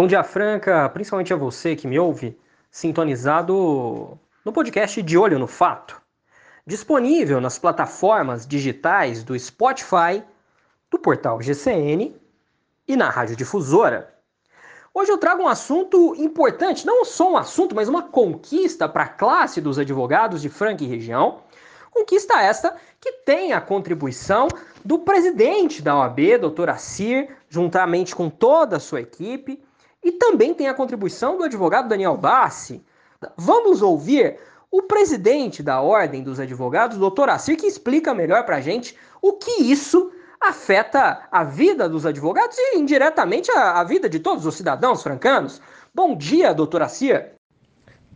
Bom dia, Franca, principalmente a você que me ouve, sintonizado no podcast De Olho no Fato, disponível nas plataformas digitais do Spotify, do portal GCN e na Rádio Difusora. Hoje eu trago um assunto importante, não só um assunto, mas uma conquista para a classe dos advogados de Franca e região. Conquista esta que tem a contribuição do presidente da OAB, Dr. Assir, juntamente com toda a sua equipe, e também tem a contribuição do advogado Daniel Bassi. Vamos ouvir o presidente da Ordem dos Advogados, Dr. Assir, que explica melhor para a gente o que isso afeta a vida dos advogados e indiretamente a, a vida de todos os cidadãos francanos. Bom dia, doutor Assir.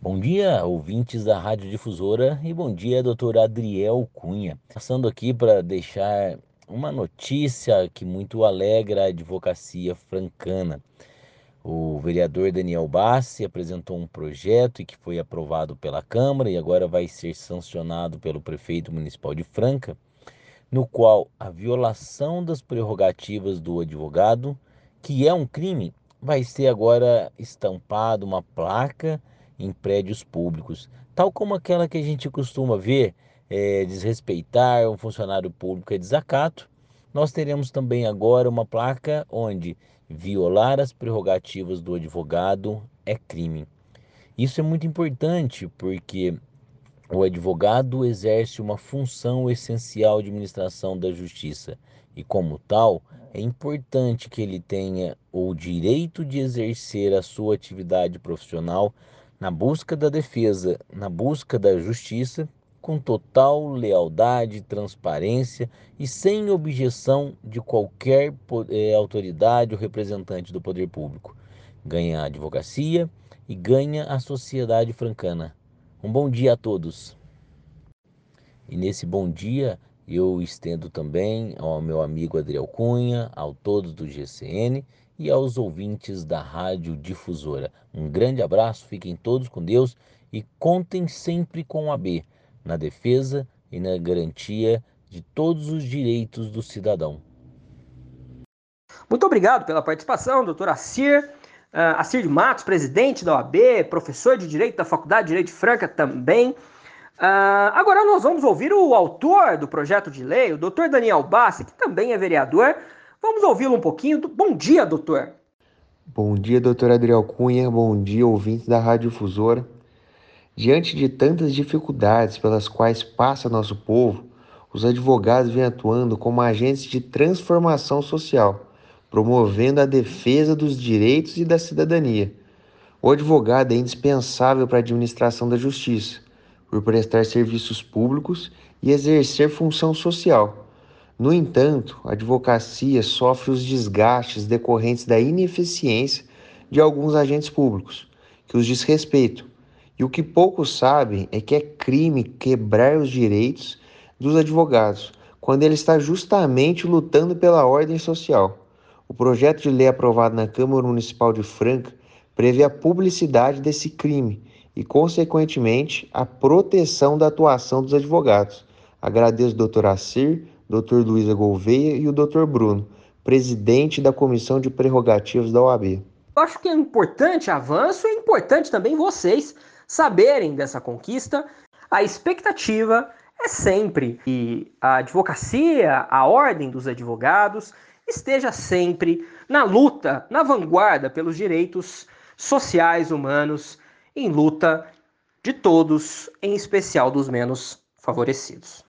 Bom dia, ouvintes da Rádio Difusora e bom dia, doutor Adriel Cunha. Passando aqui para deixar uma notícia que muito alegra a advocacia francana. O vereador Daniel Bassi apresentou um projeto que foi aprovado pela Câmara e agora vai ser sancionado pelo prefeito municipal de Franca, no qual a violação das prerrogativas do advogado, que é um crime, vai ser agora estampado uma placa em prédios públicos, tal como aquela que a gente costuma ver é, desrespeitar um funcionário público é desacato. Nós teremos também agora uma placa onde violar as prerrogativas do advogado é crime. Isso é muito importante porque o advogado exerce uma função essencial de administração da justiça e, como tal, é importante que ele tenha o direito de exercer a sua atividade profissional na busca da defesa, na busca da justiça, com total lealdade, transparência e sem objeção de qualquer eh, autoridade ou representante do poder público. Ganha a advocacia e ganha a sociedade francana. Um bom dia a todos. E nesse bom dia eu estendo também ao meu amigo Adriel Cunha, a todos do GCN e aos ouvintes da Rádio Difusora. Um grande abraço, fiquem todos com Deus e contem sempre com a B na defesa e na garantia de todos os direitos do cidadão. Muito obrigado pela participação, doutor Assir. Uh, Assir de Matos, presidente da OAB, professor de Direito da Faculdade de Direito de Franca também. Uh, agora nós vamos ouvir o autor do projeto de lei, o doutor Daniel Bassi, que também é vereador. Vamos ouvi-lo um pouquinho. Bom dia, doutor. Bom dia, doutor Adriel Cunha. Bom dia, ouvintes da Rádio Difusora. Diante de tantas dificuldades pelas quais passa nosso povo, os advogados vêm atuando como agentes de transformação social promovendo a defesa dos direitos e da cidadania. O advogado é indispensável para a administração da justiça, por prestar serviços públicos e exercer função social. No entanto, a advocacia sofre os desgastes decorrentes da ineficiência de alguns agentes públicos, que os desrespeitam. E o que poucos sabem é que é crime quebrar os direitos dos advogados, quando ele está justamente lutando pela ordem social. O projeto de lei aprovado na Câmara Municipal de Franca prevê a publicidade desse crime e, consequentemente, a proteção da atuação dos advogados. Agradeço ao Dr. Assir, Dr. Luísa Gouveia e o Dr. Bruno, presidente da Comissão de Prerrogativas da OAB. Eu acho que é importante avanço e é importante também vocês saberem dessa conquista. A expectativa é sempre que a advocacia, a ordem dos advogados, esteja sempre na luta, na vanguarda pelos direitos sociais humanos, em luta de todos, em especial dos menos favorecidos.